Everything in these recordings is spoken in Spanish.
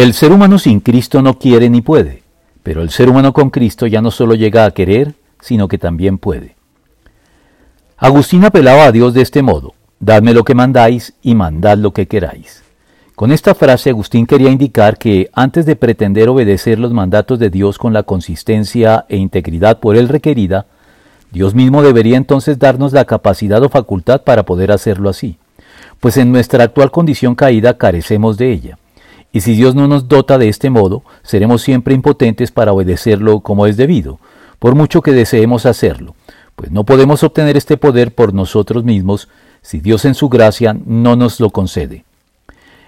El ser humano sin Cristo no quiere ni puede, pero el ser humano con Cristo ya no solo llega a querer, sino que también puede. Agustín apelaba a Dios de este modo, Dadme lo que mandáis y mandad lo que queráis. Con esta frase Agustín quería indicar que antes de pretender obedecer los mandatos de Dios con la consistencia e integridad por él requerida, Dios mismo debería entonces darnos la capacidad o facultad para poder hacerlo así, pues en nuestra actual condición caída carecemos de ella. Y si Dios no nos dota de este modo, seremos siempre impotentes para obedecerlo como es debido, por mucho que deseemos hacerlo, pues no podemos obtener este poder por nosotros mismos si Dios en su gracia no nos lo concede.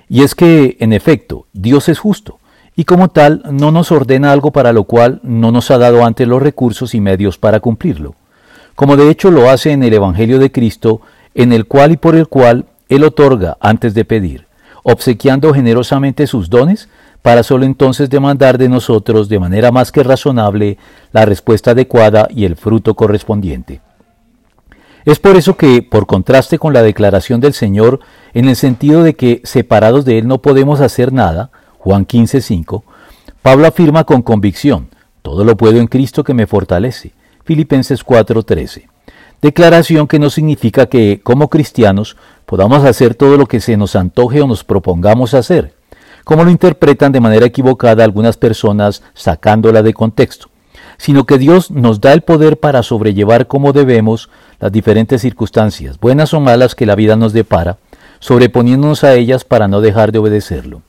Y es que, en efecto, Dios es justo, y como tal no nos ordena algo para lo cual no nos ha dado antes los recursos y medios para cumplirlo, como de hecho lo hace en el Evangelio de Cristo, en el cual y por el cual Él otorga antes de pedir, obsequiando generosamente sus dones, para sólo entonces demandar de nosotros de manera más que razonable la respuesta adecuada y el fruto correspondiente. Es por eso que, por contraste con la declaración del Señor, en el sentido de que separados de Él no podemos hacer nada, Juan 15:5, Pablo afirma con convicción, todo lo puedo en Cristo que me fortalece, Filipenses 4:13. Declaración que no significa que, como cristianos, podamos hacer todo lo que se nos antoje o nos propongamos hacer, como lo interpretan de manera equivocada algunas personas sacándola de contexto sino que Dios nos da el poder para sobrellevar como debemos las diferentes circunstancias, buenas o malas que la vida nos depara, sobreponiéndonos a ellas para no dejar de obedecerlo.